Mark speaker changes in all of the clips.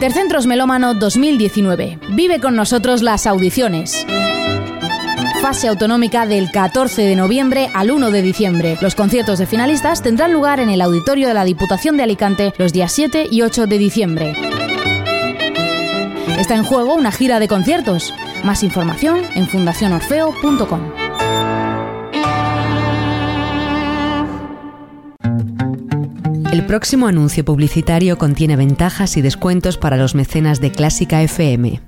Speaker 1: Intercentros Melómano 2019. Vive con nosotros las audiciones. Fase autonómica del 14 de noviembre al 1 de diciembre. Los conciertos de finalistas tendrán lugar en el auditorio de la Diputación de Alicante los días 7 y 8 de diciembre. Está en juego una gira de conciertos. Más información en fundacionorfeo.com.
Speaker 2: El próximo anuncio publicitario contiene ventajas y descuentos para los mecenas de Clásica FM.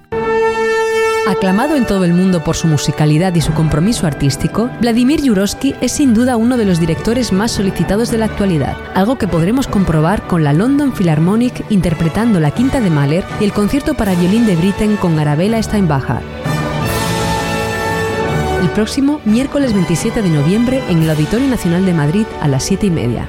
Speaker 2: Aclamado en todo el mundo por su musicalidad y su compromiso artístico, Vladimir Yurovsky es sin duda uno de los directores más solicitados de la actualidad, algo que podremos comprobar con la London Philharmonic interpretando la quinta de Mahler y el concierto para violín de Britten con Arabella Steinbacher. El próximo miércoles 27 de noviembre en el Auditorio Nacional de Madrid a las 7 y media.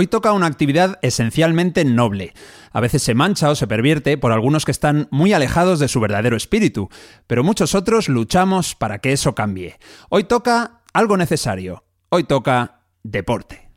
Speaker 3: Hoy toca una actividad esencialmente noble. A veces se mancha o se pervierte por algunos que están muy alejados de su verdadero espíritu, pero muchos otros luchamos para que eso cambie. Hoy toca algo necesario. Hoy toca deporte.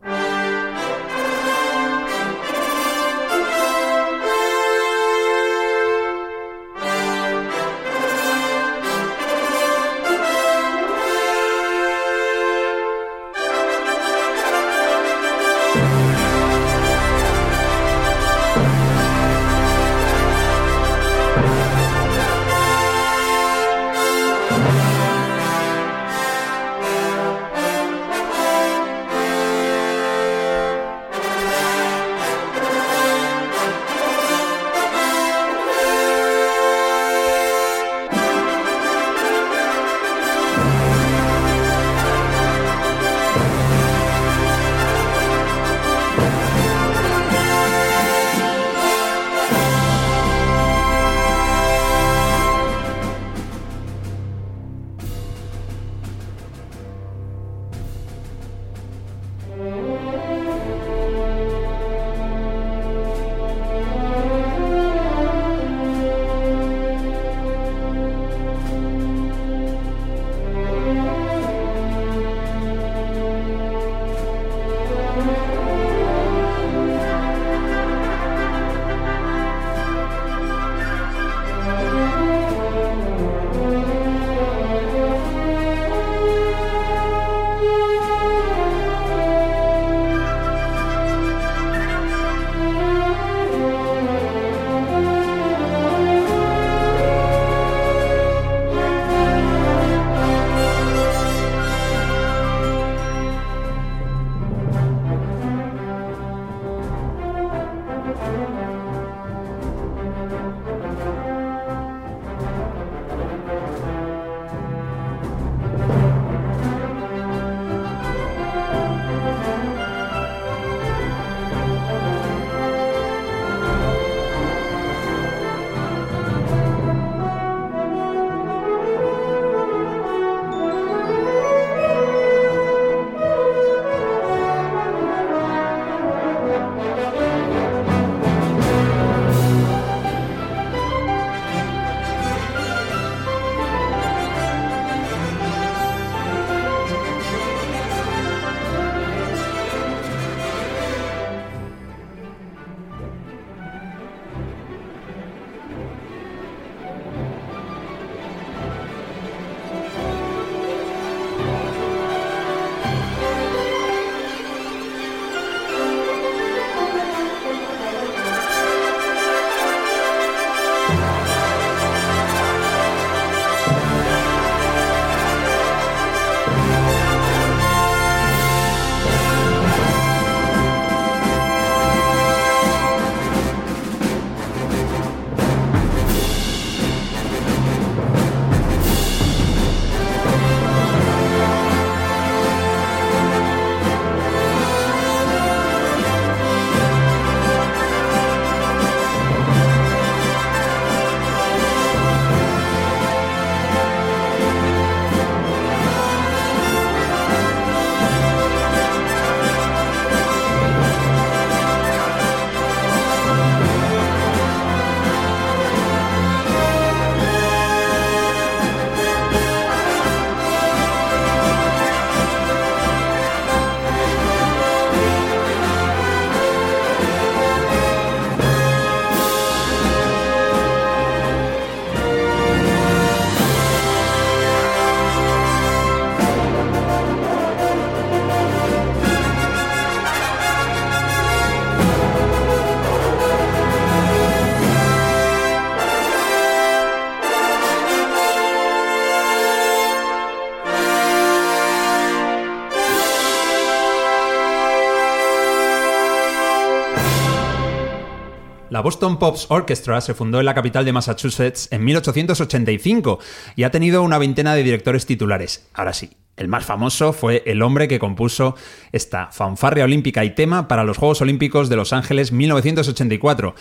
Speaker 3: Boston Pops Orchestra se fundó en la capital de Massachusetts en 1885 y ha tenido una veintena de directores titulares. Ahora sí, el más famoso fue el hombre que compuso esta fanfarria olímpica y tema para los Juegos Olímpicos de Los Ángeles 1984.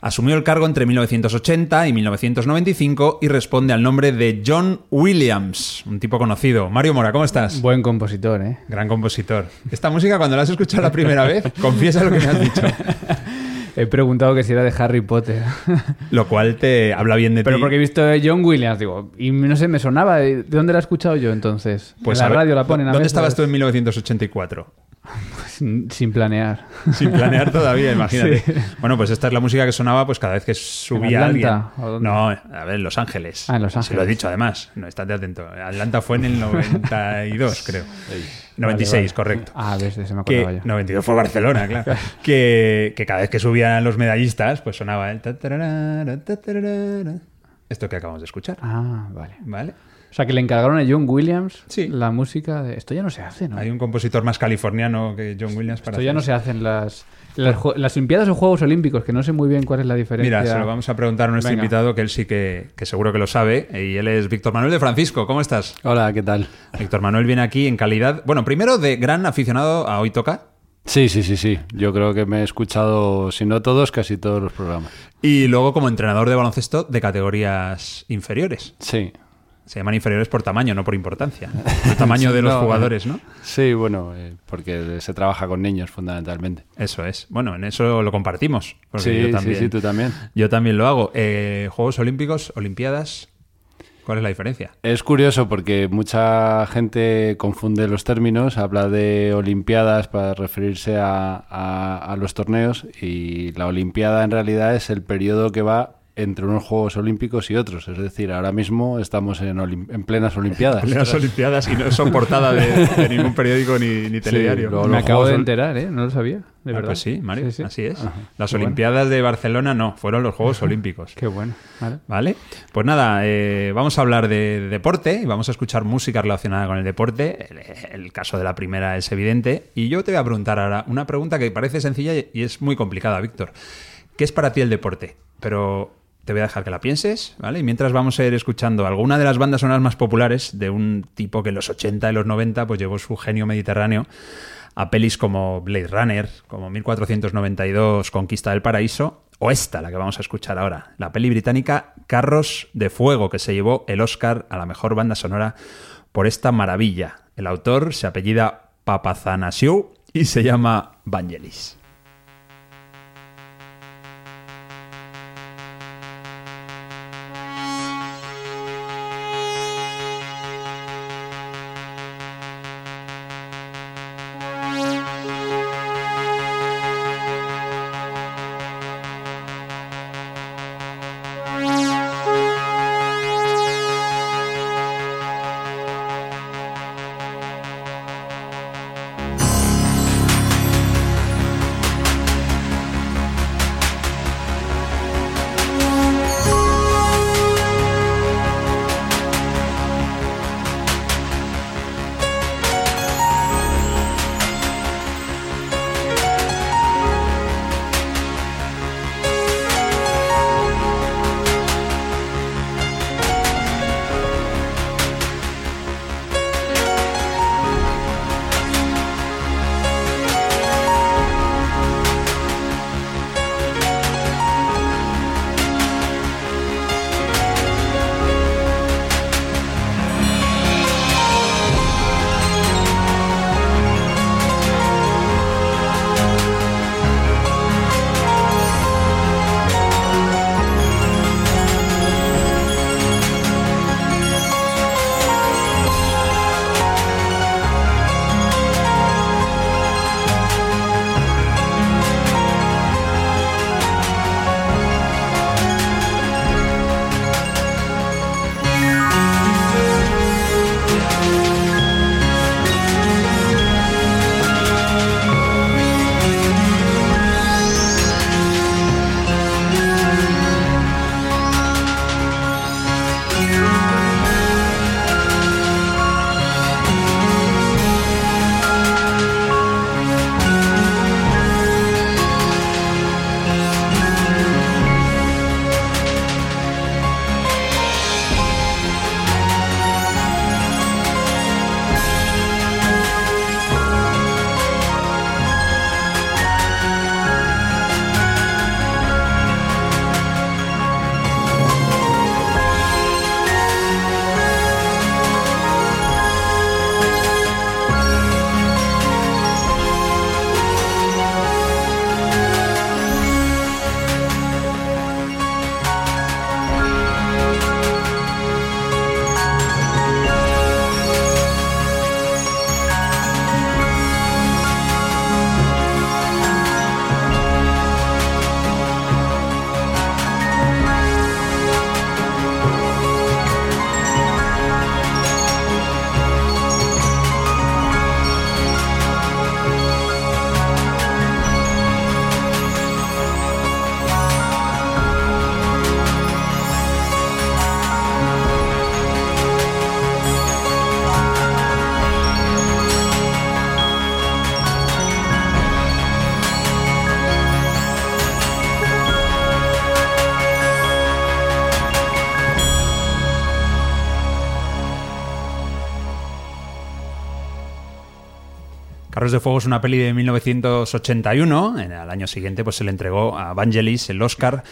Speaker 3: Asumió el cargo entre 1980 y 1995 y responde al nombre de John Williams, un tipo conocido. Mario Mora, ¿cómo estás?
Speaker 4: Buen compositor, ¿eh?
Speaker 3: Gran compositor. Esta música, cuando la has escuchado la primera vez, confiesa lo que me has dicho.
Speaker 4: He preguntado que si era de Harry Potter.
Speaker 3: Lo cual te habla bien de
Speaker 4: Pero
Speaker 3: ti.
Speaker 4: porque he visto John Williams, digo, y no sé, me sonaba. ¿De dónde la he escuchado yo entonces?
Speaker 3: Pues
Speaker 4: en
Speaker 3: a
Speaker 4: la
Speaker 3: ver,
Speaker 4: radio la ponen a
Speaker 3: ¿Dónde
Speaker 4: veces,
Speaker 3: estabas tú en 1984?
Speaker 4: Sin, sin planear.
Speaker 3: Sin planear todavía, imagínate.
Speaker 4: Sí.
Speaker 3: Bueno, pues esta es la música que sonaba pues cada vez que subía
Speaker 4: Atlanta?
Speaker 3: alguien. No, a ver, en Los Ángeles.
Speaker 4: Ah, en Los
Speaker 3: Se lo he
Speaker 4: Ángeles.
Speaker 3: dicho además. No, estate atento. Atlanta fue en el 92, creo. 96,
Speaker 4: Vale, vale.
Speaker 3: correcto.
Speaker 4: Ah, ves, de ese me
Speaker 3: Que,
Speaker 4: acordaba yo.
Speaker 3: 92 fue Barcelona, claro. que, que cada vez que subían los medallistas, pues sonaba el... Esto que acabamos de escuchar.
Speaker 4: Ah, vale.
Speaker 3: ¿Vale?
Speaker 4: O sea, que le encargaron a John Williams
Speaker 3: Sí.
Speaker 4: la música de... Esto ya no se hace, ¿no?
Speaker 3: Hay un compositor más californiano que John Williams para
Speaker 4: Esto ya
Speaker 3: hacer
Speaker 4: no se hace en las, las, Olimpiadas o Juegos Olímpicos, que no sé muy bien cuál es la diferencia.
Speaker 3: Mira, se lo vamos a preguntar a nuestro
Speaker 4: Venga.
Speaker 3: invitado, que él sí que, que seguro que lo sabe, y él es Víctor Manuel de Francisco. ¿Cómo estás?
Speaker 5: Hola, ¿qué tal?
Speaker 3: Víctor Manuel viene aquí en calidad, bueno, primero de gran aficionado a Hoy Toca,
Speaker 5: Sí, sí, sí, sí. Yo creo que me he escuchado, si no todos, casi todos los programas.
Speaker 3: y luego como entrenador de baloncesto de categorías inferiores.
Speaker 5: Sí.
Speaker 3: Se llaman inferiores por tamaño, no por importancia. El tamaño de los
Speaker 5: No,
Speaker 3: jugadores, ¿no?
Speaker 5: Sí, bueno, eh, porque se trabaja con niños fundamentalmente.
Speaker 3: Eso es. Bueno, en eso lo compartimos.
Speaker 5: Sí,
Speaker 3: yo
Speaker 5: sí,
Speaker 3: también,
Speaker 5: sí, tú también.
Speaker 3: Yo también lo hago. Eh, Juegos Olímpicos, Olimpiadas, ¿cuál es la diferencia?
Speaker 5: Es curioso porque mucha gente confunde los términos, habla de Olimpiadas para referirse a, a- a los torneos y la Olimpiada en realidad es el periodo que va entre unos Juegos Olímpicos y otros. Es decir, ahora mismo estamos en, olim- en plenas Olimpiadas.
Speaker 3: Las Olimpiadas y no son portada de, de ningún periódico ni, ni telediario.
Speaker 5: luego
Speaker 4: Me acabo
Speaker 5: Juegos
Speaker 4: de enterar, ¿eh? No lo sabía, de
Speaker 3: Ah,
Speaker 4: verdad.
Speaker 3: pues sí, Mario,
Speaker 4: Sí, sí.
Speaker 3: así es.
Speaker 4: Ajá.
Speaker 3: Las
Speaker 4: Qué bueno.
Speaker 3: Olimpiadas de Barcelona no, fueron los Juegos Olímpicos.
Speaker 4: Qué bueno. Vale.
Speaker 3: ¿Vale? Pues nada, eh, vamos a hablar de deporte y vamos a escuchar música relacionada con el deporte. El, el caso de la primera es evidente. Y yo te voy a preguntar ahora una pregunta que parece sencilla y y es muy complicada, Víctor. ¿Qué es para ti el deporte? Pero te voy a dejar que la pienses, ¿vale? Y mientras vamos a ir escuchando alguna de las bandas sonoras más populares de un tipo que en los 80 y los 90 pues llevó su genio mediterráneo a pelis como Blade Runner, como 1492, Conquista del Paraíso, o esta, la que vamos a escuchar ahora, la peli británica Carros de Fuego, que se llevó el Oscar a la mejor banda sonora por esta maravilla. El autor se apellida Papazanasiou y se llama Vangelis. De Fuego es una peli de 1981. En el año siguiente pues, se le entregó a Vangelis el Oscar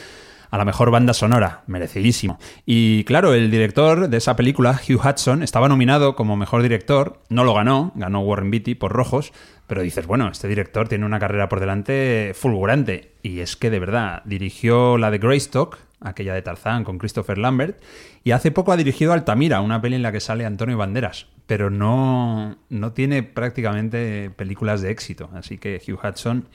Speaker 3: a la mejor banda sonora, merecidísimo. Y claro, el director de esa película, Hugh Hudson, estaba nominado como mejor director, no lo ganó, ganó Warren Beatty por Rojos, pero dices, bueno, este director tiene una carrera por delante fulgurante. Y es que de verdad, dirigió la de Greystock, aquella de Tarzán con Christopher Lambert, y hace poco ha dirigido Altamira, una peli en la que sale Antonio Banderas, pero no, no tiene prácticamente películas de éxito. Así que Hugh Hudson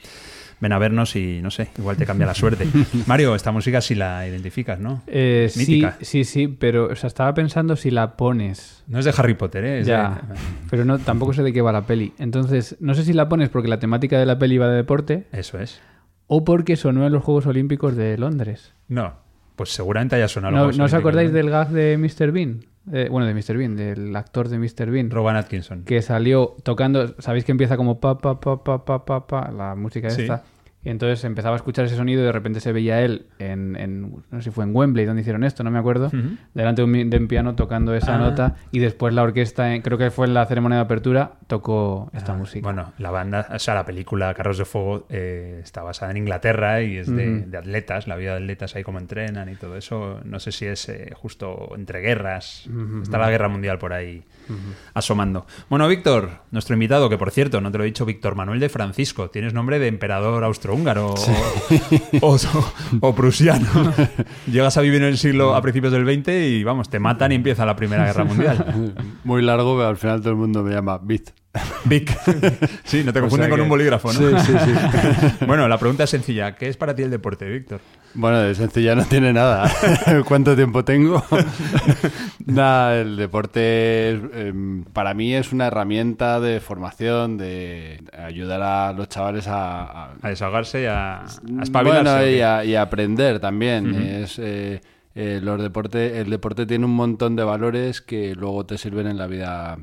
Speaker 3: ven a vernos y no sé, igual te cambia la suerte. Mario, esta música sí la identificas, ¿no?
Speaker 4: Eh, sí,
Speaker 3: Mítica.
Speaker 4: sí, sí, pero o sea, estaba pensando si la pones.
Speaker 3: No es de Harry Potter, ¿eh? Es
Speaker 4: Ya,
Speaker 3: de-
Speaker 4: pero no, tampoco sé de qué va la peli. Entonces, no sé si la pones porque la temática de la peli va de deporte
Speaker 3: Eso es.
Speaker 4: o porque sonó en los Juegos Olímpicos de Londres.
Speaker 3: No, pues seguramente haya sonado.
Speaker 4: ¿No,
Speaker 3: los
Speaker 4: ¿no os acordáis del gag de Mr. Bean? Eh, bueno, de Mr. Bean, del actor de Mr. Bean.
Speaker 3: Rowan Atkinson.
Speaker 4: que salió tocando, sabéis que empieza como pa pa pa pa pa pa, pa la música
Speaker 3: Sí.
Speaker 4: esta. Y entonces empezaba a escuchar ese sonido y de repente se veía él en, en- no sé si fue en Wembley donde hicieron esto, no me acuerdo,
Speaker 3: Ujú.
Speaker 4: delante de un, de un piano tocando esa
Speaker 3: Ah.
Speaker 4: nota y después la orquesta, eh, creo que fue en la ceremonia de apertura, tocó esta música.
Speaker 3: Bueno, la banda, o sea, la película Carros de Fuego eh, está basada en Inglaterra y es de,
Speaker 4: Ujú.
Speaker 3: de atletas, la vida de atletas ahí como entrenan y todo eso. No sé si es eh, justo entre guerras. Está la guerra mundial por ahí asomando. Bueno, Víctor, nuestro invitado, que por cierto, no te lo he dicho, Víctor Manuel de Francisco. Tienes nombre de emperador austrohúngaro o, o- o prusiano. Llegas a vivir en el siglo a principios del 20 y vamos, te matan y empieza la Primera Guerra Mundial.
Speaker 5: Muy largo, pero al final todo el mundo me llama Bit.
Speaker 3: Vic. Sí, no te
Speaker 5: O
Speaker 3: confunden
Speaker 5: sea
Speaker 3: con
Speaker 5: que-
Speaker 3: un bolígrafo, ¿no?
Speaker 5: Sí, sí, sí.
Speaker 3: bueno, la pregunta es sencilla. ¿Qué es para ti el deporte, Víctor?
Speaker 5: Bueno, de sencilla no tiene nada. ¿Cuánto tiempo tengo? nada, el deporte es, em, para mí es una herramienta de formación, de ayudar a los chavales a, a-
Speaker 3: A desahogarse y a, a espabilarse.
Speaker 5: Bueno, y a aprender también. Es, eh, eh, los deporte, el deporte tiene un montón de valores que luego te sirven en la vida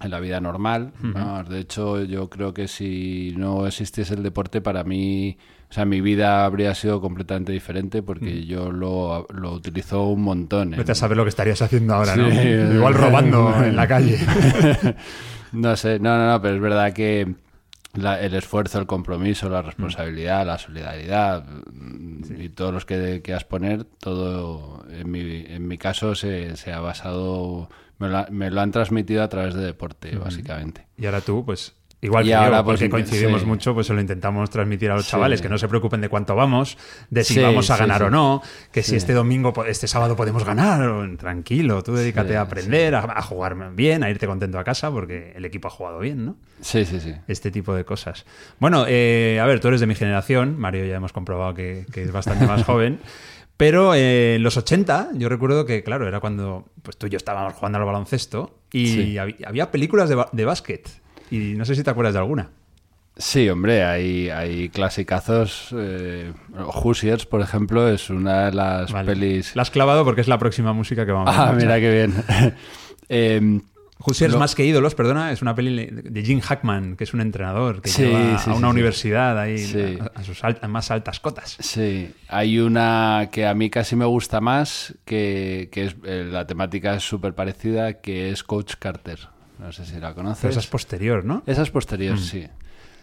Speaker 5: en la vida normal. ¿no? De hecho, yo creo que si no existiese el deporte, para mí, o sea, mi vida habría sido completamente diferente porque yo lo, lo utilizo un montón. en-
Speaker 3: Vete a saber lo que estarías haciendo ahora, ¿no? Igual robando en la calle.
Speaker 5: No sé, no, no, no, pero es verdad que la- el esfuerzo, el compromiso, la responsabilidad, la solidaridad y todos los que quieras poner, todo en mi, en mi caso se, se ha basado, me lo, me lo han transmitido a través de deporte, básicamente.
Speaker 3: Y ahora tú, pues... Igual
Speaker 5: Y
Speaker 3: que
Speaker 5: ahora,
Speaker 3: yo,
Speaker 5: pues,
Speaker 3: porque
Speaker 5: intent-
Speaker 3: coincidimos
Speaker 5: sí.
Speaker 3: mucho, pues se lo intentamos transmitir a los
Speaker 5: Sí.
Speaker 3: chavales, que no se preocupen de cuánto vamos, de si
Speaker 5: Sí,
Speaker 3: vamos a ganar o no, que si este domingo, este sábado podemos ganar, tranquilo, tú dedícate a aprender, a, a jugar bien, a irte contento a casa, porque el equipo ha jugado bien, ¿no?
Speaker 5: Sí, sí, sí.
Speaker 3: este tipo de cosas. Bueno, eh, a ver, tú eres de mi generación, Mario ya hemos comprobado que, que es bastante más joven, pero eh, en los 80 yo recuerdo que, claro, era cuando pues tú y yo estábamos jugando al baloncesto y
Speaker 5: Sí.
Speaker 3: había películas de, de básquet y no sé si te acuerdas de alguna.
Speaker 5: Sí, hombre, hay, hay clasicazos. Eh, Hoosiers, por ejemplo, es una de las
Speaker 3: Vale.
Speaker 5: pelis.
Speaker 3: La has clavado porque es la próxima música que vamos a
Speaker 5: Ah,
Speaker 3: escuchar.
Speaker 5: mira qué bien. Em,
Speaker 3: Hoosiers
Speaker 5: Lo-
Speaker 3: más que ídolos, perdona, es una peli de Jim Hackman, que es un entrenador que
Speaker 5: Sí,
Speaker 3: lleva
Speaker 5: sí,
Speaker 3: a una
Speaker 5: sí.
Speaker 3: universidad ahí a, a sus alt- más altas cotas.
Speaker 5: Sí, hay una que a mí casi me gusta más, que, que es eh, la temática es súper parecida, que es Coach Carter. No sé si la conoces.
Speaker 3: Pero esa es posterior, ¿no?
Speaker 5: Esa es posterior,
Speaker 3: Mm.
Speaker 5: sí.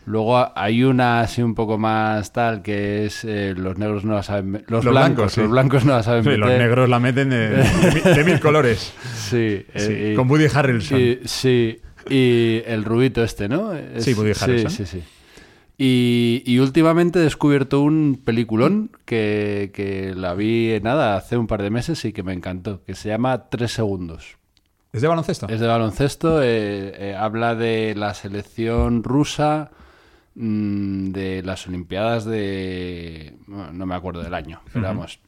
Speaker 5: Luego hay una así un poco más tal, que es eh, los negros no la saben... Los,
Speaker 3: Los
Speaker 5: blancos,
Speaker 3: blancos, sí.
Speaker 5: los blancos no la saben
Speaker 3: Sí, los negros la meten de, de mi- de mil colores.
Speaker 5: Sí,
Speaker 3: Sí,
Speaker 5: eh, y-
Speaker 3: con Woody Harrelson.
Speaker 5: y- sí, y el rubito este, ¿no? Es-
Speaker 3: Sí, Woody Harrelson.
Speaker 5: Sí, sí, sí. Y, y últimamente he descubierto un peliculón que, que la vi, nada, hace un par de meses y que me encantó, que se llama Tres Segundos.
Speaker 3: ¿Es de baloncesto?
Speaker 5: Es de baloncesto, eh, eh, habla de la selección rusa mm, de las Olimpiadas de... bueno, no me acuerdo del año, pero vamos.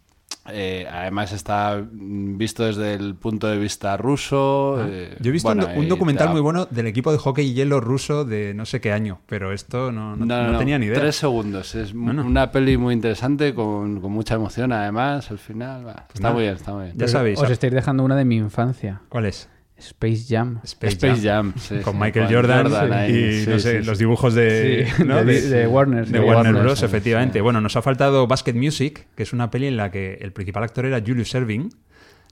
Speaker 5: eh, además está visto desde el punto de vista ruso. eh,
Speaker 3: Yo he visto un
Speaker 5: bueno,
Speaker 3: do- un, documental muy bueno del equipo de hockey hielo ruso de no sé qué año, pero esto no, no-
Speaker 5: No, no,
Speaker 3: no
Speaker 5: no,
Speaker 3: tenía ni idea.
Speaker 5: Tres segundos. Es una peli muy interesante, con, con mucha emoción además, al final. va, está muy bien, está muy bien.
Speaker 3: Ya sabéis.
Speaker 4: Os estáis dejando una de mi infancia.
Speaker 3: ¿Cuál es?
Speaker 4: Space Jam.
Speaker 3: Space,
Speaker 5: Space
Speaker 3: Jam.
Speaker 5: Jam, sí,
Speaker 3: Con
Speaker 5: sí,
Speaker 3: Michael
Speaker 5: con
Speaker 3: Jordan, y
Speaker 5: sí,
Speaker 3: no sé,
Speaker 5: sí,
Speaker 3: los dibujos de,
Speaker 4: Sí,
Speaker 3: ¿no?
Speaker 4: de- de Warner,
Speaker 3: de
Speaker 4: de
Speaker 3: Warner
Speaker 4: Warner,
Speaker 3: Bros.
Speaker 5: sí,
Speaker 3: efectivamente.
Speaker 5: sí.
Speaker 3: Bueno, nos ha faltado Basket Music, que es una peli en la que el principal actor era Julius Erving.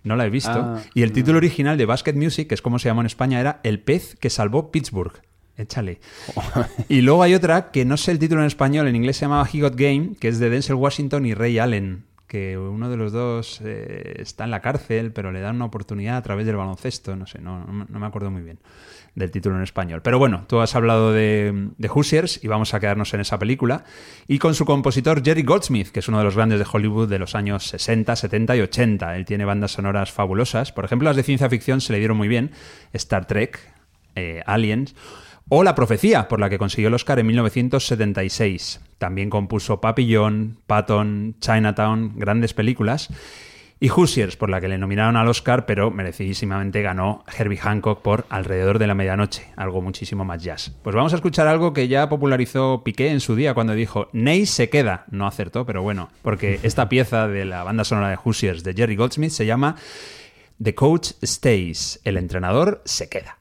Speaker 3: No la he visto.
Speaker 5: Ah,
Speaker 3: y el título original de Basket Music, que es como se llamó en España, era El pez que salvó Pittsburgh. Échale. Y luego hay otra que no sé el título en español, en inglés se llamaba He Got Game, que es de Denzel Washington y Ray Allen, que uno de los dos eh, está en la cárcel, pero le dan una oportunidad a través del baloncesto, no sé, no, no me acuerdo muy bien del título en español. Pero bueno, tú has hablado de, de Hoosiers y vamos a quedarnos en esa película. Y con su compositor Jerry Goldsmith, que es uno de los grandes de Hollywood de los años 60, 70 y 80. Él tiene bandas sonoras fabulosas. Por ejemplo, las de ciencia ficción se le dieron muy bien. Star Trek, eh, Aliens o La Profecía, por la que consiguió el Oscar en 1976. También compuso Papillon, Patton, Chinatown, grandes películas. Y Hoosiers, por la que le nominaron al Oscar, pero merecidísimamente ganó Herbie Hancock por Alrededor de la Medianoche, algo muchísimo más jazz. Pues vamos a escuchar algo que ya popularizó Piqué en su día cuando dijo Ney se queda. No acertó, pero bueno, porque esta pieza de la banda sonora de Hoosiers de Jerry Goldsmith se llama The Coach Stays, el entrenador se queda.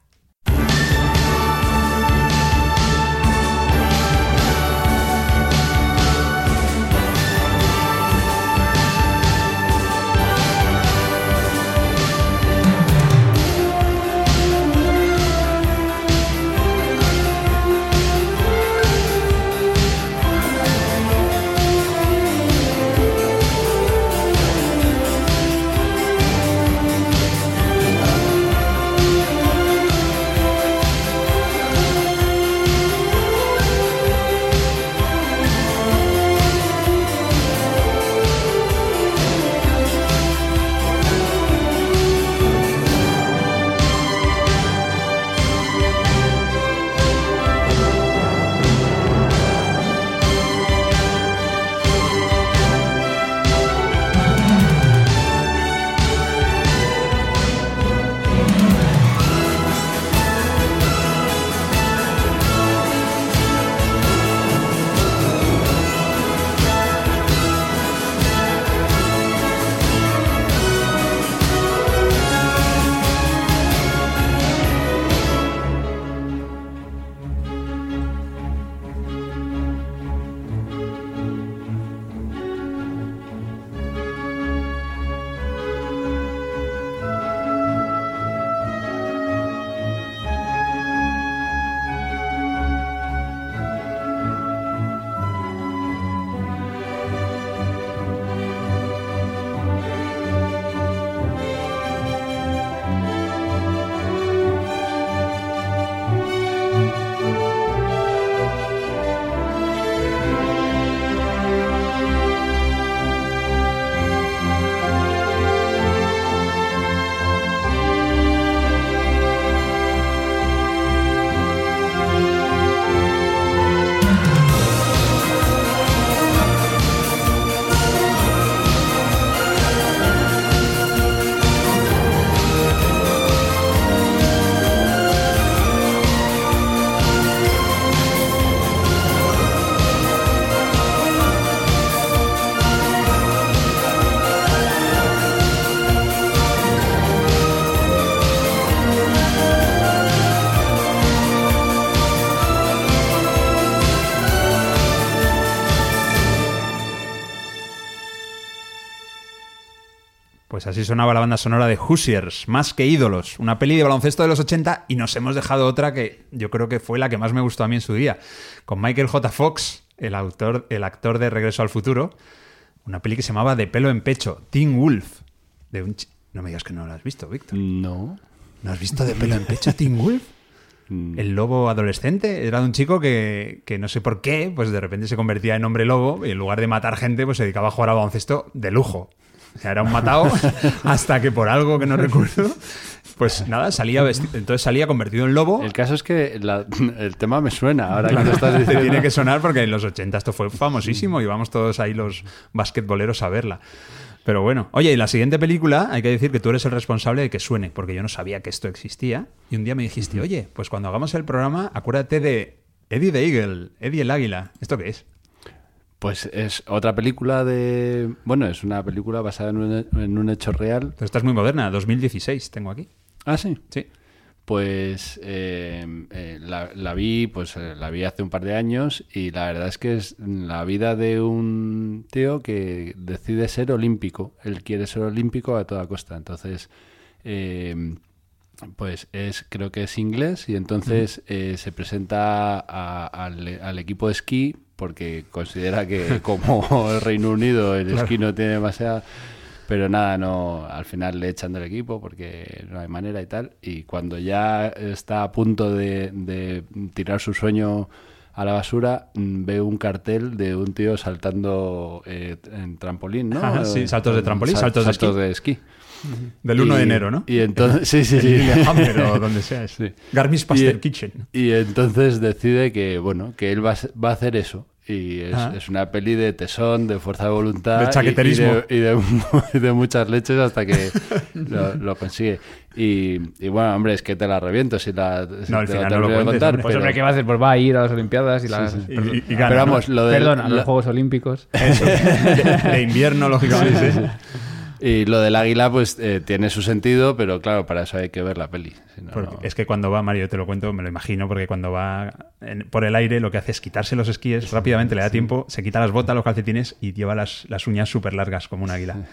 Speaker 3: Pues así sonaba la banda sonora de Hoosiers, Más que ídolos, una peli de baloncesto de los 80 y nos hemos dejado otra que yo creo que fue la que más me gustó a mí en su día, con Michael J. Fox, el, autor, el actor de Regreso al Futuro, una peli que se llamaba De pelo en pecho, Teen Wolf, de un... No me digas que no la has visto, Víctor.
Speaker 5: No.
Speaker 3: ¿No has visto De pelo en pecho, Teen Wolf? El lobo adolescente era de un chico que, que, no sé por qué, pues de repente se convertía en hombre lobo y en lugar de matar gente, pues se dedicaba a jugar a baloncesto de lujo. O sea, era un matado hasta que por algo que no recuerdo, pues nada, salía vestido, entonces salía convertido en lobo.
Speaker 5: El caso es que la, el tema me suena ahora que estás diciendo.
Speaker 3: Tiene que sonar porque en los 80 esto fue famosísimo y vamos todos ahí los basquetboleros a verla. Pero bueno, oye, y la siguiente película, hay que decir que tú eres el responsable de que suene, porque yo no sabía que esto existía. Y un día me dijiste, oye, pues cuando hagamos el programa, acuérdate de Eddie the Eagle, Eddie el Águila. ¿Esto qué es?
Speaker 5: Pues es otra película de... Bueno, es una película basada en un, en un hecho real.
Speaker 3: Pero esta es muy moderna, 2016 tengo aquí.
Speaker 5: Ah, sí.
Speaker 3: Sí.
Speaker 5: Pues eh, eh, la, la, vi, pues eh, la vi hace un par de años y la verdad es que es la vida de un tío que decide ser olímpico. Él quiere ser olímpico a toda costa. Entonces Pues es, creo que es inglés y entonces eh, se presenta a- al, al equipo de esquí porque considera que como el Reino Unido el esquí no tiene demasiada... Pero nada, no, al final le echan del equipo porque no hay manera y tal. Y cuando ya está a punto de, de tirar su sueño a la basura, mm, ve un cartel de un tío saltando eh, en trampolín, ¿no?
Speaker 3: Ajá, sí, saltos de trampolín, saltos de esquí.
Speaker 5: de esquí.
Speaker 3: Del 1 de enero, ¿no?
Speaker 5: Y entonces, sí, sí, sí.
Speaker 3: O donde sea.
Speaker 5: Sí. Y-
Speaker 3: Kitchen.
Speaker 5: Y entonces decide que, bueno, que él va va a hacer eso. Y es,
Speaker 3: Ah.
Speaker 5: es una peli de tesón, de fuerza de voluntad.
Speaker 3: De
Speaker 5: y-
Speaker 3: chaqueterismo.
Speaker 5: Y, de, y de mu- y de muchas leches hasta que lo, lo consigue. Y, y bueno, hombre, es que te la reviento si la si
Speaker 3: No, al
Speaker 5: te
Speaker 3: final no lo cuentes,
Speaker 5: contar,
Speaker 3: hombre.
Speaker 4: Pues
Speaker 5: pero-
Speaker 4: hombre, ¿qué va a hacer? Pues va a ir a las Olimpiadas y las...
Speaker 3: Y,
Speaker 4: perdón,
Speaker 3: y- y gana,
Speaker 5: pero
Speaker 3: ¿no?
Speaker 5: vamos, lo de,
Speaker 4: perdón, a los Juegos Olímpicos.
Speaker 3: Eso. De, de invierno, lógicamente.
Speaker 5: Y lo del águila, pues eh, tiene su sentido, pero claro, para eso hay que ver la peli. si no,
Speaker 3: Porque
Speaker 5: no-
Speaker 3: es que cuando va, Mario, te lo cuento, me lo imagino, porque cuando va en- por el aire lo que hace es quitarse los esquíes, rápidamente le da tiempo, se quita las botas, los calcetines y lleva las, las uñas súper largas como un águila.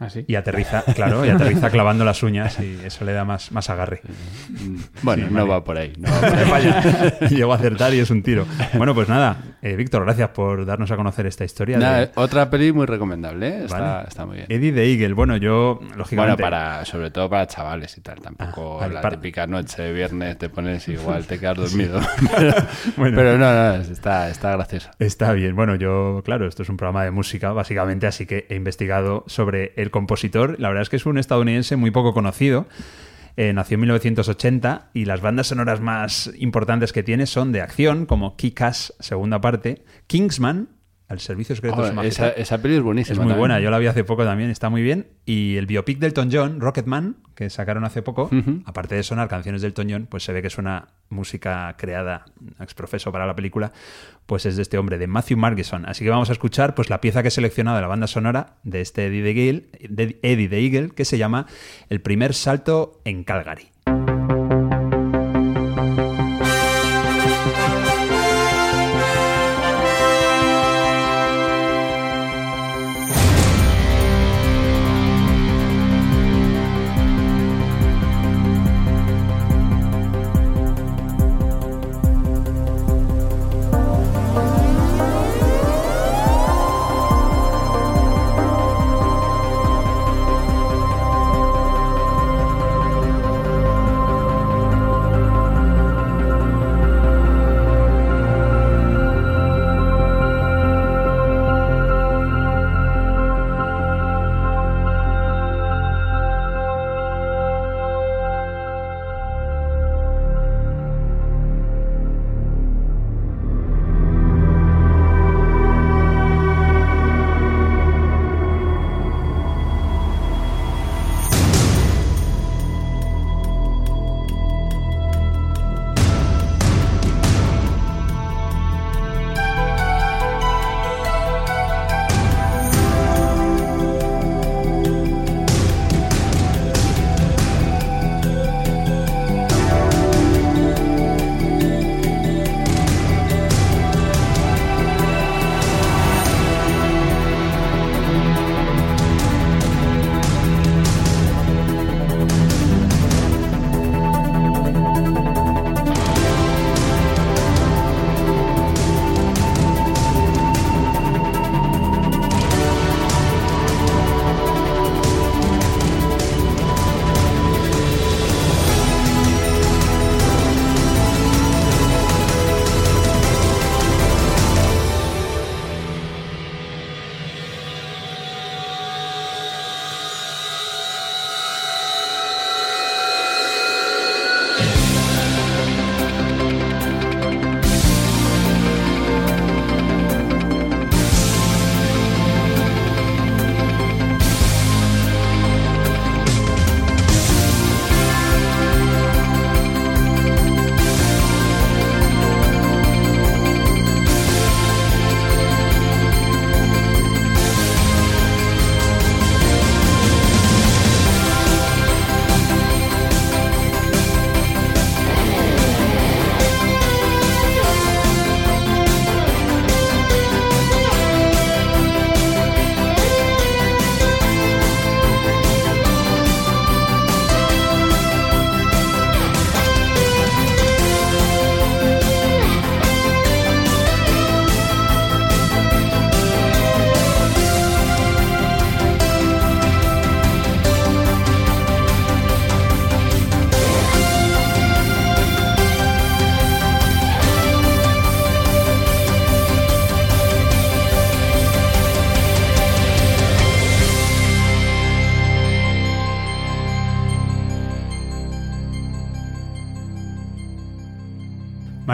Speaker 4: Así.
Speaker 3: Y aterriza, claro, y aterriza clavando las uñas y eso le da más, más agarre.
Speaker 5: Mm, Bueno,
Speaker 3: Sí,
Speaker 5: no
Speaker 3: vale.
Speaker 5: va por ahí. no va por ahí.
Speaker 3: Vaya, llegó a acertar y es un tiro. Bueno, pues nada, eh, Víctor, gracias por darnos a conocer esta historia.
Speaker 5: Nada,
Speaker 3: de-
Speaker 5: otra peli muy recomendable, ¿eh? está,
Speaker 3: Vale.
Speaker 5: está muy bien.
Speaker 3: Eddie de Eagle. Bueno, yo,
Speaker 5: Bueno,
Speaker 3: lógicamente.
Speaker 5: para, sobre todo para chavales y tal. Tampoco
Speaker 3: Ah, vale,
Speaker 5: la
Speaker 3: para-
Speaker 5: típica noche de viernes te pones igual te quedas dormido.
Speaker 3: Bueno.
Speaker 5: Pero no, no, está, está graciosa.
Speaker 3: Está bien. Bueno, yo, claro, esto es un programa de música, básicamente, así que he investigado sobre el compositor. La verdad es que es un estadounidense muy poco conocido. Eh, nació en 1980 y las bandas sonoras más importantes que tiene son de acción, como Kick-Ass, segunda parte, Kingsman, al servicio secreto de su
Speaker 5: Joder,
Speaker 3: majestad.
Speaker 5: esa, esa peli es buenísima.
Speaker 3: Es muy
Speaker 5: también.
Speaker 3: buena, yo la vi hace poco también, está muy bien. Y el biopic del Elton John, Rocketman, que sacaron hace poco, aparte de sonar canciones del Elton John, pues se ve que suena música creada exprofeso para la película, pues es de este hombre, de Matthew Margeson. Así que vamos a escuchar pues la pieza que he seleccionado de la banda sonora de este Eddie Eagle, de Eddie the Eagle, que se llama El primer salto en Calgary.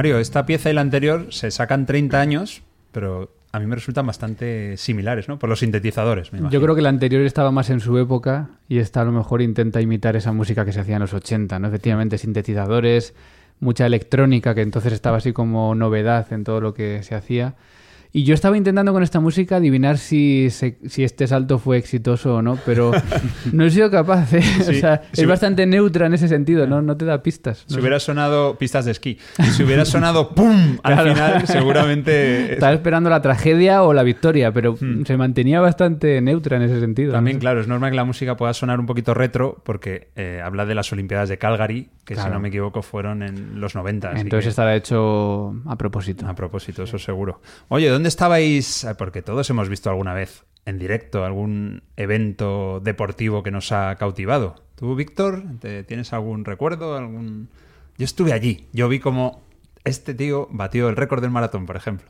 Speaker 3: Mario, esta pieza y la anterior se sacan 30 años, pero a mí me resultan bastante similares, ¿no? Por los sintetizadores, me imagino.
Speaker 4: Yo creo que la anterior estaba más en su época y esta a lo mejor intenta imitar esa música que se hacía en los 80, ¿no? Efectivamente, sintetizadores, mucha electrónica, que entonces estaba así como novedad en todo lo que se hacía. Y yo estaba intentando con esta música adivinar si, se- si este salto fue exitoso o no, pero no he sido capaz. ¿eh?
Speaker 3: Sí,
Speaker 4: o sea, es bastante neutra en ese sentido, no, no te da pistas.
Speaker 3: Si hubiera sonado pistas de esquí, si hubiera sonado ¡pum! al final, seguramente...
Speaker 4: Estaba esperando la tragedia o la victoria, pero
Speaker 3: Hmm.
Speaker 4: se mantenía bastante neutra en ese sentido.
Speaker 3: También,
Speaker 4: ¿no?
Speaker 3: claro, es normal que la música pueda sonar un poquito retro porque eh, habla de las Olimpiadas de Calgary, que si no me equivoco fueron en los 90. así
Speaker 4: Entonces
Speaker 3: que-
Speaker 4: estará hecho a propósito.
Speaker 3: A propósito, eso seguro. Oye, ¿dónde estabais? Ah, Porque todos hemos visto alguna vez en directo algún evento deportivo que nos ha cautivado. ¿Tú, Víctor, te- tienes algún recuerdo? algún Yo estuve allí. Yo vi como este tío batió el récord del maratón, por ejemplo.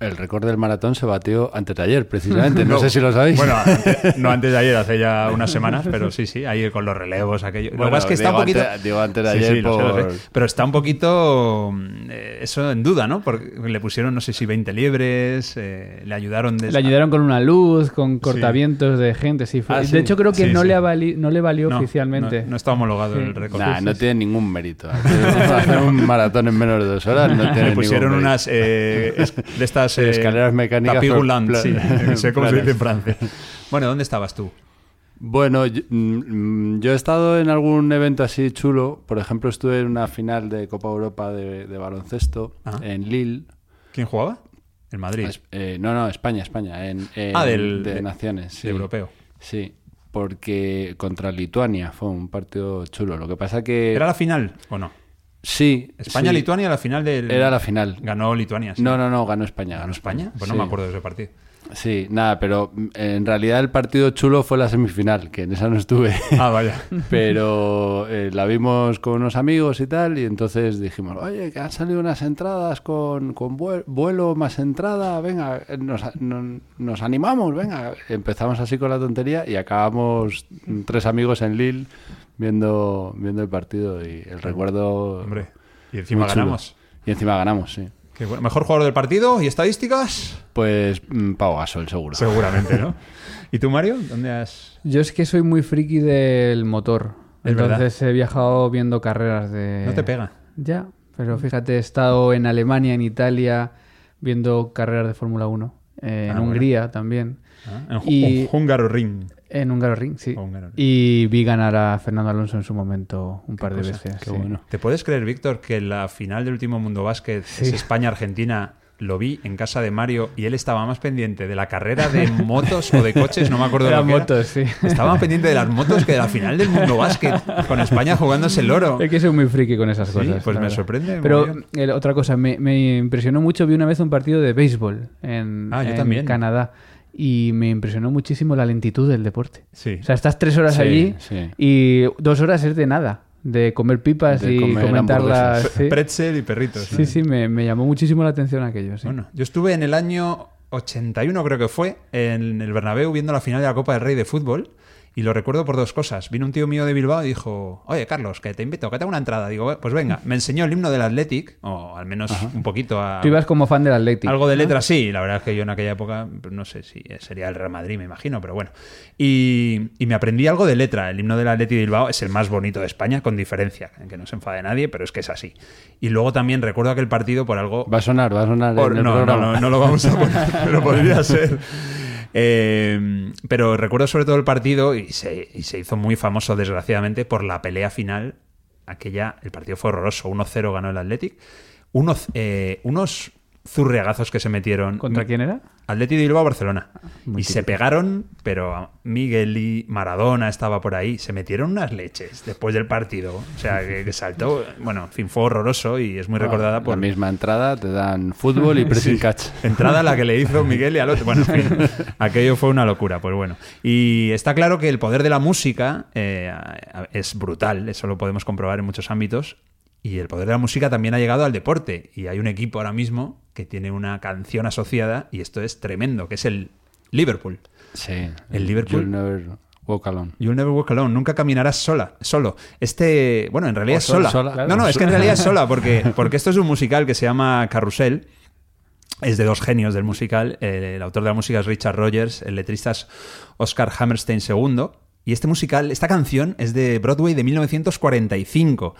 Speaker 5: El récord del maratón se batió antes de ayer, precisamente. No, sé si lo sabéis.
Speaker 3: Bueno, antes- no antes de ayer, hace ya unas semanas, pero sí, sí, ahí con los relevos, aquello. lo que
Speaker 5: Bueno,
Speaker 3: pasa es que está un poquito.
Speaker 5: antes- digo antes de
Speaker 3: Sí,
Speaker 5: ayer
Speaker 3: sí, lo sé, lo
Speaker 5: por-
Speaker 3: sé. Pero está un poquito eh, eso en duda, ¿no? Porque le pusieron, no sé si 20 liebres, eh, le ayudaron de
Speaker 4: Le ayudaron con una luz, con cortavientos de gente, sí. fue-
Speaker 5: Ah,
Speaker 4: de hecho, creo que
Speaker 3: Sí,
Speaker 4: no,
Speaker 3: sí.
Speaker 4: Le avali- no le valió
Speaker 3: No,
Speaker 4: oficialmente.
Speaker 3: No, no está homologado
Speaker 4: Sí.
Speaker 3: el récord.
Speaker 5: Nah,
Speaker 4: sí,
Speaker 5: no
Speaker 4: sí.
Speaker 5: tiene ningún mérito. Hacer un maratón en menos de dos horas no tiene
Speaker 3: Le
Speaker 5: ningún
Speaker 3: pusieron unas eh, de estas eh,
Speaker 5: Escaleras mecánicas,
Speaker 3: tapigulant,
Speaker 5: pla-
Speaker 3: sí, no sé cómo se dice en Francia. Bueno, ¿dónde estabas tú?
Speaker 5: Bueno, yo, mm, yo he estado en algún evento así chulo. Por ejemplo, estuve en una final de Copa Europa de, de baloncesto en Lille.
Speaker 3: ¿Quién jugaba? El Madrid.
Speaker 5: Es- eh, no, no, España, España. En, en-
Speaker 3: Ah, del-
Speaker 5: de,
Speaker 3: de-
Speaker 5: Naciones. Sí.
Speaker 3: europeo.
Speaker 5: Sí, porque contra Lituania fue un partido chulo. Lo que pasa que...
Speaker 3: ¿Era la final o no?
Speaker 5: Sí.
Speaker 3: España-Lituania, la final del.
Speaker 5: Era la final.
Speaker 3: Ganó Lituania. sí.
Speaker 5: No, no, no, ganó España.
Speaker 3: ¿Ganó España? Pues no me acuerdo de ese partido.
Speaker 5: Sí, nada, pero mm, en realidad el partido chulo fue la semifinal, que en esa no estuve.
Speaker 3: Ah, vaya.
Speaker 5: pero eh, la vimos con unos amigos y tal, y entonces dijimos, oye, que han salido unas entradas con, con vuel- vuelo más entrada, venga, nos, no- nos animamos, venga. Empezamos así con la tontería y acabamos mm, tres amigos en Lille viendo, viendo el partido y el recuerdo...
Speaker 3: Hombre. Y encima ganamos.
Speaker 5: Y encima ganamos, sí.
Speaker 3: Qué bueno. ¿Mejor jugador del partido y estadísticas?
Speaker 5: Pues mm, Pau Gasol, seguro.
Speaker 3: Seguramente, ¿no? ¿Y tú, Mario? ¿Dónde has.?
Speaker 4: Yo es que soy muy friki del motor.
Speaker 3: Es verdad.
Speaker 4: Entonces he viajado viendo carreras de...
Speaker 3: No te pega.
Speaker 4: Ya, pero fíjate, he estado en Alemania, en Italia, viendo carreras de Fórmula 1. eh, en
Speaker 3: Ah, bueno.
Speaker 4: Hungría también.
Speaker 3: Ah, En
Speaker 4: Y-
Speaker 3: Húngaro Ring.
Speaker 4: En Hungaroring, sí.
Speaker 3: Hungaroring.
Speaker 4: Y vi ganar a Fernando Alonso en su momento un par de
Speaker 3: cosa,
Speaker 4: veces.
Speaker 5: qué
Speaker 4: sí.
Speaker 5: bueno.
Speaker 3: ¿Te puedes creer, Víctor, que la final del último Mundo Básquet
Speaker 4: Sí.
Speaker 3: es España-Argentina? Lo vi en casa de Mario y él estaba más pendiente de la carrera de motos o de coches, no me acuerdo que era.
Speaker 4: motos, sí.
Speaker 3: Estaba más pendiente de las motos que de la final del Mundo Básquet, con España jugándose el oro.
Speaker 4: Es que soy muy friki con esas
Speaker 3: Sí,
Speaker 4: cosas.
Speaker 3: pues
Speaker 4: la
Speaker 3: me
Speaker 4: verdad.
Speaker 3: sorprende.
Speaker 4: Pero otra cosa, me, me impresionó mucho. Vi una vez un partido de béisbol en,
Speaker 3: Ah, yo
Speaker 4: en
Speaker 3: también.
Speaker 4: Canadá y me impresionó muchísimo la lentitud del deporte.
Speaker 3: Sí.
Speaker 4: O sea, estás tres horas
Speaker 5: Sí,
Speaker 4: allí
Speaker 5: sí.
Speaker 4: y dos horas es de nada, de comer pipas
Speaker 5: De
Speaker 4: y
Speaker 5: comer
Speaker 4: comentar las.
Speaker 5: hamburguesas.
Speaker 4: Sí,
Speaker 3: Pretzel y perritos. ¿no?
Speaker 4: sí, sí, me, me llamó muchísimo la atención aquello. Sí.
Speaker 3: Bueno, yo estuve en el año 81, creo que fue, en el Bernabéu viendo la final de la Copa del Rey de fútbol. Y lo recuerdo por dos cosas. Vino un tío mío de Bilbao y dijo, oye, Carlos, que te invito, que tengo una entrada. Digo, pues venga, me enseñó el himno del Athletic, o al menos un poquito a...
Speaker 4: Tú ibas como fan del Atlético.
Speaker 3: Algo de letra sí, la verdad es que yo en aquella época, pues, no sé si sería el Real Madrid, me imagino, pero bueno. Y, y me aprendí algo de letra. El himno del Atleti de Bilbao es el más bonito de España, con diferencia, que no se enfade nadie, pero es que es así. Y luego también recuerdo aquel partido por algo...
Speaker 5: Va a sonar, va a sonar
Speaker 3: Por-
Speaker 5: en el
Speaker 3: no, no, no, no lo vamos a poner, pero podría ser. Eh, pero recuerdo sobre todo el partido y se, y se hizo muy famoso, desgraciadamente, por la pelea final. Aquella, el partido fue horroroso. 1-0 ganó el Athletic. Unos, eh, unos zurriagazos que se metieron.
Speaker 4: ¿Contra quién era?
Speaker 3: Atleti de Bilbao, Barcelona.
Speaker 4: Muy
Speaker 3: y se pegaron, pero Miguel y Maradona estaba por ahí. Se metieron unas leches después del partido. O sea, que, que saltó. Bueno, en fin, fue horroroso y es muy recordada por
Speaker 5: La misma entrada te dan fútbol y pressing catch.
Speaker 3: Entrada la que le hizo Miguel y al otro. Bueno, en fin, aquello fue una locura, pues bueno. Y está claro que el poder de la música eh, es brutal, eso lo podemos comprobar en muchos ámbitos. Y el poder de la música también ha llegado al deporte. Y hay un equipo ahora mismo que tiene una canción asociada, y esto es tremendo, que es el Liverpool.
Speaker 5: Sí.
Speaker 3: El Liverpool.
Speaker 5: You'll never Walk Alone.
Speaker 3: You'll Never Walk Alone. Nunca caminarás sola, solo. Este, bueno, en realidad es
Speaker 5: sola,
Speaker 3: no, no, es que en realidad es sola porque, porque esto es un musical que se llama Carrusel. Es de dos genios del musical. El autor de la música es Richard Rogers, el letrista es Oscar Hammerstein II. Y este musical, esta canción es de Broadway de 1945.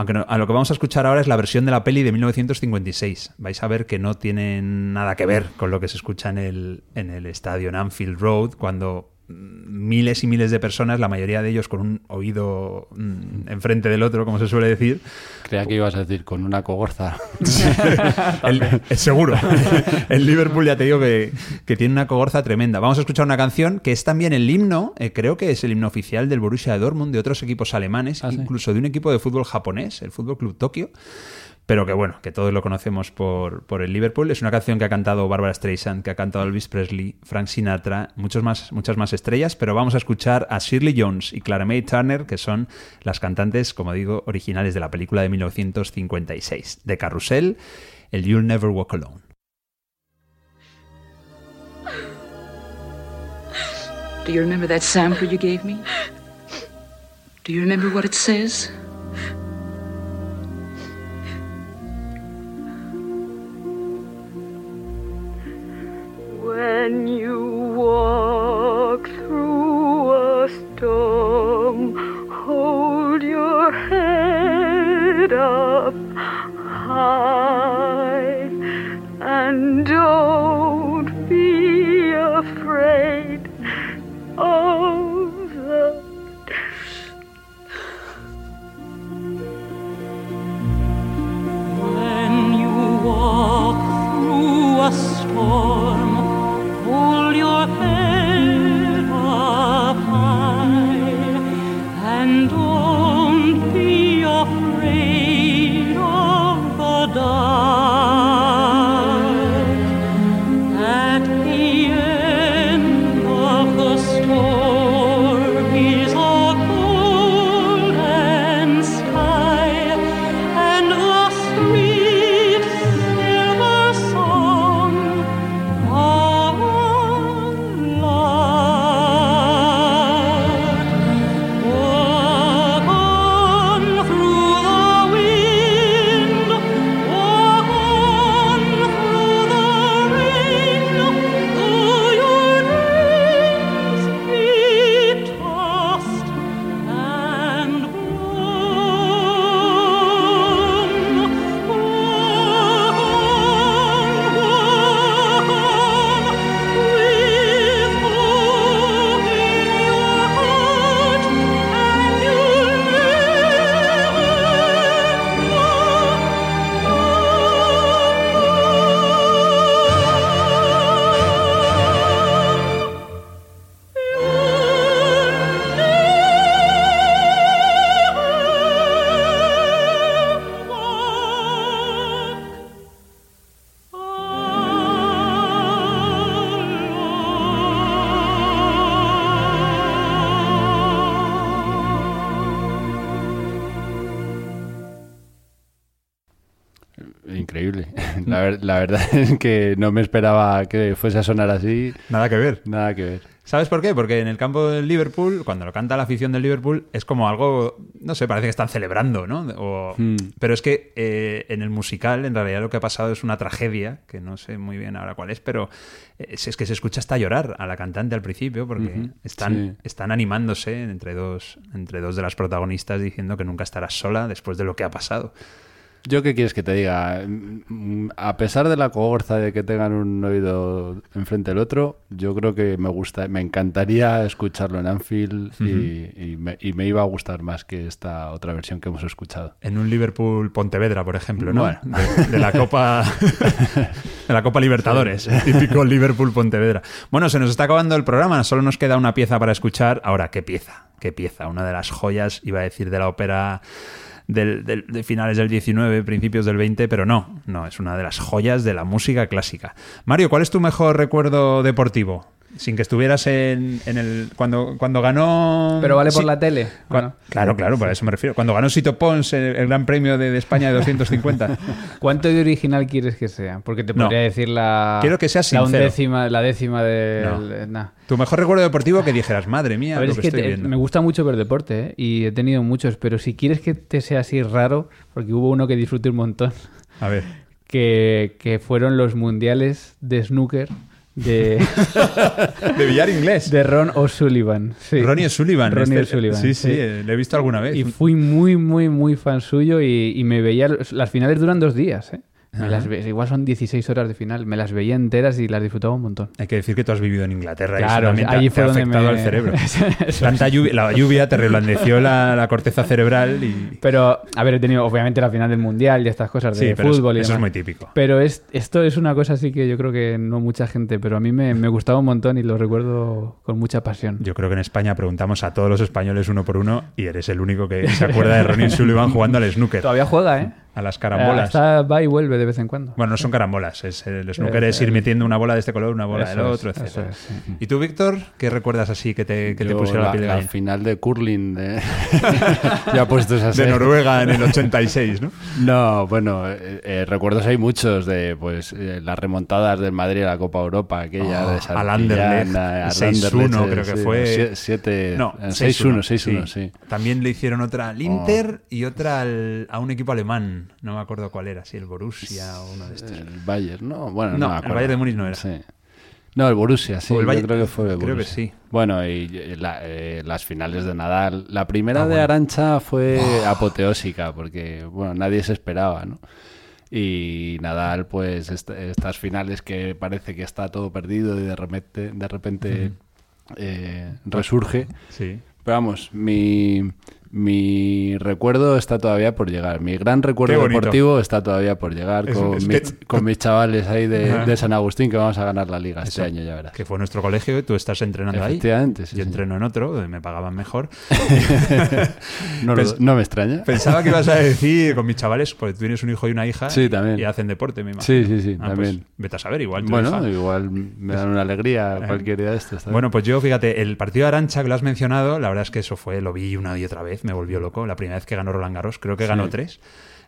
Speaker 3: Aunque a lo que vamos a escuchar ahora es la versión de la peli de 1956. Vais a ver que no tienen nada que ver con lo que se escucha en el, en el estadio en Anfield Road, cuando miles y miles de personas, la mayoría de ellos con un oído mm, enfrente del otro, como se suele decir,
Speaker 5: Creía que ibas a decir con una cogorza.
Speaker 3: el, el- seguro. el Liverpool ya te digo que, que tiene una cogorza tremenda. Vamos a escuchar una canción que es también el himno, eh, creo que es el himno oficial del Borussia Dortmund, de otros equipos alemanes,
Speaker 5: Ah, sí.
Speaker 3: incluso de un equipo de fútbol japonés, el Fútbol Club Tokio. Pero que bueno, que todos lo conocemos por, por el Liverpool. Es una canción que ha cantado Barbara Streisand, que ha cantado Elvis Presley, Frank Sinatra, más, muchas más estrellas. Pero vamos a escuchar a Shirley Jones y Clara May Turner, que son las cantantes, como digo, originales de la película de 1956, de Carrusel, el You'll Never Walk Alone.
Speaker 6: Do you remember that sample you gave me? Do you remember what it says?
Speaker 7: When you walk through a storm, hold your head up high and don't
Speaker 5: La, ver- la verdad es que no me esperaba que fuese a sonar así.
Speaker 3: Nada que ver.
Speaker 5: Nada que ver.
Speaker 3: ¿Sabes por qué? Porque en el campo del Liverpool, cuando lo canta la afición del Liverpool, es como algo, no sé, parece que están celebrando, ¿no? O-
Speaker 5: Hmm.
Speaker 3: Pero es que eh, en el musical, en realidad lo que ha pasado es una tragedia, que no sé muy bien ahora cuál es, pero es, es que se escucha hasta llorar a la cantante al principio, porque
Speaker 5: Ujú,
Speaker 3: están,
Speaker 5: sí.
Speaker 3: están animándose entre dos, entre dos de las protagonistas diciendo que nunca estarás sola después de lo que ha pasado.
Speaker 5: ¿Yo qué quieres que te diga? Mm, A pesar de la cogorza de que tengan un oído enfrente del otro, yo creo que me gusta, me encantaría escucharlo en Anfield y, y me, y me iba a gustar más que esta otra versión que hemos escuchado.
Speaker 3: En un Liverpool Pontevedra, por ejemplo, ¿no?
Speaker 5: Bueno.
Speaker 3: De, de la Copa de la Copa Libertadores, típico Liverpool Pontevedra. Bueno, se nos está acabando el programa, solo nos queda una pieza para escuchar. Ahora, ¿qué pieza? ¿Qué pieza? Una de las joyas, iba a decir, de la ópera del- del- de finales del 19, principios del 20, pero no, no, es una de las joyas de la música clásica. Mario, ¿cuál es tu mejor recuerdo deportivo? Sin que estuvieras en, en el. Cuando, cuando ganó.
Speaker 4: Pero vale por
Speaker 3: Sí.
Speaker 4: la tele. Bueno,
Speaker 3: claro, claro, para eso me refiero. Cuando ganó Sito Pons el, el Gran Premio de, de España de 250.
Speaker 4: ¿Cuánto de original quieres que sea? Porque te
Speaker 3: No.
Speaker 4: podría decir la.
Speaker 3: Quiero que seas
Speaker 4: la undécima, la décima de.
Speaker 3: No.
Speaker 4: nah.
Speaker 3: tu mejor recuerdo deportivo que dijeras, madre mía,
Speaker 4: ver,
Speaker 3: lo
Speaker 4: es
Speaker 3: que,
Speaker 4: que
Speaker 3: estoy
Speaker 4: te-
Speaker 3: viendo.
Speaker 4: me gusta mucho ver deporte, ¿eh? Y he tenido muchos, pero si quieres que te sea así raro, porque hubo uno que disfruté un montón,
Speaker 3: A ver.
Speaker 4: que, que fueron los mundiales de snooker de,
Speaker 3: De billar inglés.
Speaker 4: de Ron O'Sullivan. Sí.
Speaker 3: Ronnie O'Sullivan.
Speaker 4: Ronnie
Speaker 3: este-
Speaker 4: O'Sullivan,
Speaker 3: Sí, sí,
Speaker 4: sí.
Speaker 3: le he visto alguna vez.
Speaker 4: Y fui muy, muy, muy fan suyo y, y me veía... Las finales duran dos días, ¿eh? Me las ve- igual son 16 horas de final. Me las veía enteras y las disfrutaba un montón.
Speaker 3: Hay que decir que tú has vivido en Inglaterra y eso
Speaker 4: Claro,
Speaker 3: te,
Speaker 4: allí
Speaker 3: te
Speaker 4: fue
Speaker 3: ha
Speaker 4: donde
Speaker 3: afectado
Speaker 4: me-
Speaker 3: al cerebro. Tanta lluvia, la lluvia te reblandeció la, la corteza cerebral y...
Speaker 4: Pero, a ver, he tenido obviamente la final del Mundial y estas cosas de
Speaker 3: Sí, pero
Speaker 4: fútbol y
Speaker 3: eso es muy típico.
Speaker 4: Pero es, esto es una cosa así que yo creo que no mucha gente, pero a mí me, me gustaba un montón y lo recuerdo con mucha pasión.
Speaker 3: Yo creo que en España preguntamos a todos los españoles uno por uno y eres el único que se acuerda de Ronnie Sullivan jugando al snooker,
Speaker 4: Todavía juega, ¿eh?
Speaker 3: A las carambolas.
Speaker 4: Hasta va y vuelve de vez en cuando.
Speaker 3: Bueno, no son carambolas, es el snooker
Speaker 4: Es
Speaker 3: es ir metiendo una bola de este color, una bola del otro, etc.
Speaker 4: es, sí.
Speaker 3: ¿Y tú, Víctor, qué recuerdas así que te, que te pusieron la,
Speaker 5: la,
Speaker 3: piel de gallina?
Speaker 5: final de curling de... ya puestos a
Speaker 3: De. Noruega en el 86, ¿no?
Speaker 5: No, bueno, eh, eh, recuerdos hay muchos de pues eh, las remontadas del Madrid a la Copa Europa, aquella
Speaker 3: Ah,
Speaker 5: de
Speaker 3: al Anderlecht,
Speaker 5: al
Speaker 3: 6-1
Speaker 5: Anderlecht,
Speaker 3: creo que
Speaker 5: sí,
Speaker 3: fue.
Speaker 5: sie- Siete,
Speaker 3: No,
Speaker 5: eh, 6-1, 6-1, sí.
Speaker 3: También le hicieron otra al Inter y otra al- a un equipo alemán. No me acuerdo cuál era, si el Borussia o uno de estos.
Speaker 5: El Bayern, ¿no? Bueno,
Speaker 3: No,
Speaker 5: no, me
Speaker 3: el. Bayern de Múnich no era.
Speaker 5: Sí. No, el Borussia, sí.
Speaker 3: El
Speaker 5: yo
Speaker 3: Bayern-
Speaker 5: creo que fue el
Speaker 3: creo que sí.
Speaker 5: Bueno, y eh, la- eh, las finales de Nadal. La primera
Speaker 3: Ah,
Speaker 5: de
Speaker 3: bueno.
Speaker 5: Arancha fue apoteósica, porque, bueno, nadie se esperaba, ¿no? Y Nadal, pues, est- estas finales que parece que está todo perdido y de repente, de repente eh, resurge.
Speaker 3: Sí.
Speaker 5: Pero vamos, mi, mi recuerdo está todavía por llegar. Mi gran recuerdo deportivo está todavía por llegar
Speaker 3: Es-
Speaker 5: con,
Speaker 3: es
Speaker 5: mis,
Speaker 3: que-
Speaker 5: con mis chavales ahí de, San Agustín que vamos a ganar la liga este año, ya verás.
Speaker 3: Que fue nuestro colegio y tú estás entrenando ahí.
Speaker 5: Sí,
Speaker 3: Yo
Speaker 5: sí.
Speaker 3: entreno en otro, donde me pagaban mejor.
Speaker 5: No, lo-
Speaker 3: Pens-
Speaker 5: no me extraña.
Speaker 3: Pensaba que ibas a decir con mis chavales, porque tú tienes un hijo y una hija.
Speaker 5: Sí, también.
Speaker 3: Y hacen deporte, me imagino.
Speaker 5: Sí, sí, sí,
Speaker 3: Ah, pues,
Speaker 5: también.
Speaker 3: vete a saber, igual.
Speaker 5: Bueno, igual me dan una alegría cualquier día de esto. ¿está
Speaker 3: Bueno, pues yo, fíjate, el partido de Arancha que lo has mencionado, la verdad es que eso fue, lo vi una y otra vez, me volvió loco. La primera vez que ganó Roland Garros, creo que ganó
Speaker 5: Sí.
Speaker 3: tres.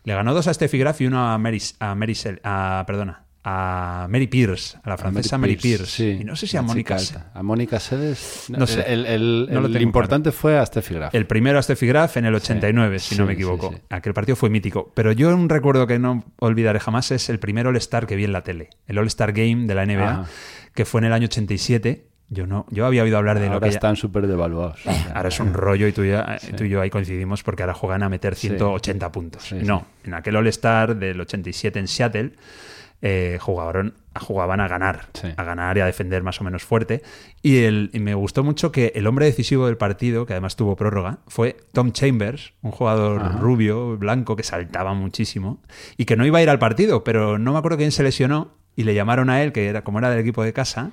Speaker 3: Le ganó dos a Steffi Graf y uno a Mary, a Mary Sel- a, perdona, a Mary Pierce, a la francesa Mary, Pierce.
Speaker 5: sí,
Speaker 3: y no sé si a Mónica.
Speaker 5: A Mónica Seles.
Speaker 3: No sé.
Speaker 5: El, el-
Speaker 3: No
Speaker 5: importante fue a Steffi Graf.
Speaker 3: El primero a Steffi Graf en el 89, si no
Speaker 5: sí,
Speaker 3: me equivoco. Aquel partido fue mítico. Pero yo un recuerdo que no olvidaré jamás es el primer All-Star que vi en la tele. El All-Star Game de la NBA, que fue en el año 87. Yo no, yo había oído hablar de lo
Speaker 5: Ahora
Speaker 3: que ya-
Speaker 5: están súper devaluados.
Speaker 3: Ahora es un rollo y tú, ya- tú y yo ahí coincidimos porque ahora juegan a meter 180 puntos.
Speaker 5: Sí,
Speaker 3: no,
Speaker 5: sí.
Speaker 3: en aquel All-Star del 87 en Seattle eh, jugaron, jugaban a ganar, a ganar y a defender más o menos fuerte. Y, el, y me gustó mucho que el hombre decisivo del partido, que además tuvo prórroga, fue Tom Chambers, un jugador
Speaker 5: Ajá.
Speaker 3: rubio, blanco, que saltaba muchísimo y que no iba a ir al partido, pero no me acuerdo quién se lesionó y le llamaron a él, que era como era del equipo de casa,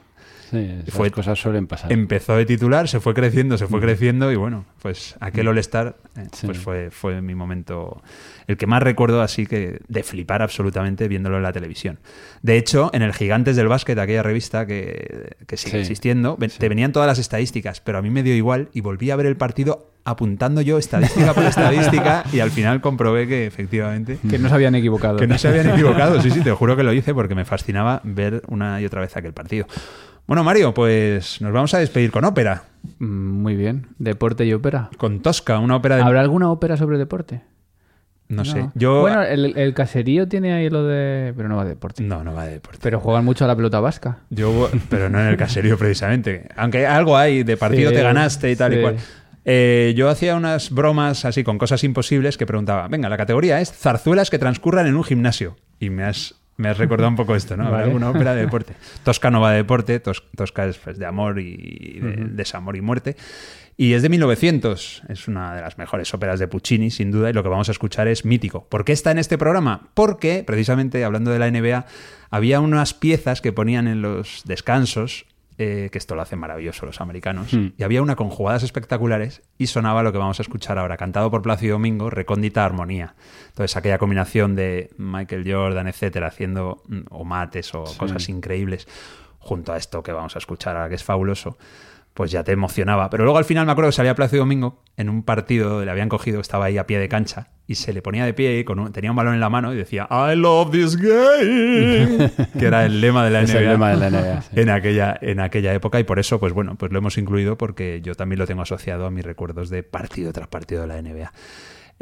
Speaker 5: Sí, esas
Speaker 3: Fue-
Speaker 5: cosas suelen pasar.
Speaker 3: empezó de titular, se fue creciendo, se fue creciendo y bueno, pues aquel All-Star eh,
Speaker 5: Sí.
Speaker 3: pues fue, fue mi momento, el que más recuerdo así que de flipar absolutamente viéndolo en la televisión. De hecho, en el Gigantes del Básquet, aquella revista que, que sigue
Speaker 5: Sí.
Speaker 3: existiendo, te venían todas las estadísticas, pero a mí me dio igual y volví a ver el partido apuntando yo estadística por estadística y al final comprobé que efectivamente
Speaker 4: Que no se habían equivocado.
Speaker 3: que no se habían equivocado, sí, sí, te juro que lo hice porque me fascinaba ver una y otra vez aquel partido. Bueno, Mario, pues nos vamos a despedir con ópera.
Speaker 4: Mm, Muy bien. Deporte y ópera.
Speaker 3: Con Tosca, una ópera de...
Speaker 4: ¿Habrá alguna ópera sobre deporte?
Speaker 3: No, sé. Yo...
Speaker 4: Bueno, el, el caserío tiene ahí lo de... Pero no va de deporte.
Speaker 3: No, no va de deporte.
Speaker 4: Pero juegan mucho a la pelota vasca.
Speaker 3: Yo, pero no en el caserío precisamente. Aunque algo hay, de partido
Speaker 4: Sí,
Speaker 3: te ganaste y tal y cual. Eh, yo hacía unas bromas así con cosas imposibles que preguntaba, venga, la categoría es zarzuelas que transcurran en un gimnasio. Y me has, me has recordado un poco esto, ¿no? ¿Habrá
Speaker 4: Vale.
Speaker 3: alguna ópera de deporte. Tosca no va de deporte, Tos- Tosca es pues, de amor y de desamor y muerte. Y es de 1900, es una de las mejores óperas de Puccini, sin duda, y lo que vamos a escuchar es mítico. ¿Por qué está en este programa? Porque, precisamente, hablando de la NBA, había unas piezas que ponían en los descansos, eh, que esto lo hacen maravilloso los americanos,
Speaker 5: Hmm.
Speaker 3: y había una con jugadas espectaculares y sonaba lo que vamos a escuchar ahora, cantado por Plácido Domingo, Recóndita Armonía. Entonces, aquella combinación de Michael Jordan, etcétera, haciendo mm, o mates o cosas increíbles. junto a esto que vamos a escuchar ahora, que es fabuloso, pues ya te emocionaba. Pero luego al final me acuerdo que salía Plácido Domingo en un partido, le habían cogido, estaba ahí a pie de cancha, y se le ponía de pie y con un- tenía un balón en la mano y decía I love this game, que era el lema de la
Speaker 5: Es
Speaker 3: NBA.
Speaker 5: el lema de la NBA, sí.
Speaker 3: En aquella, en aquella época y por eso, pues bueno, pues lo hemos incluido porque yo también lo tengo asociado a mis recuerdos de partido tras partido de la NBA.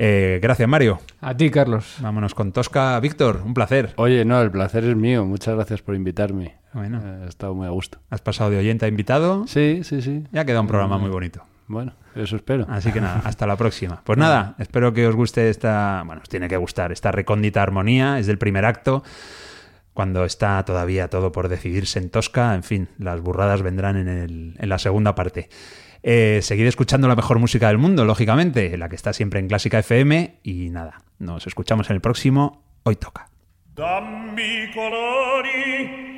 Speaker 3: Eh, gracias, Mario.
Speaker 4: A ti, Carlos.
Speaker 3: Vámonos con Tosca. Víctor, un placer.
Speaker 5: Oye, no, el placer es mío. Muchas gracias por invitarme.
Speaker 3: Bueno.
Speaker 5: Eh, He estado muy a gusto.
Speaker 3: Has pasado de oyente a invitado.
Speaker 5: Sí, sí, sí.
Speaker 3: Ya queda un programa muy bonito.
Speaker 5: Bueno, eso espero.
Speaker 3: Así que nada, hasta la próxima. Pues nada, espero que os guste esta, bueno, os tiene que gustar esta recóndita armonía, es del primer acto, cuando está todavía todo por decidirse en Tosca, en fin, las burradas vendrán en, el- en la segunda parte. Eh, seguid escuchando la mejor música del mundo, lógicamente, la que está siempre en Clásica FM, y nada, nos escuchamos en el próximo, hoy toca.
Speaker 8: Dammi colori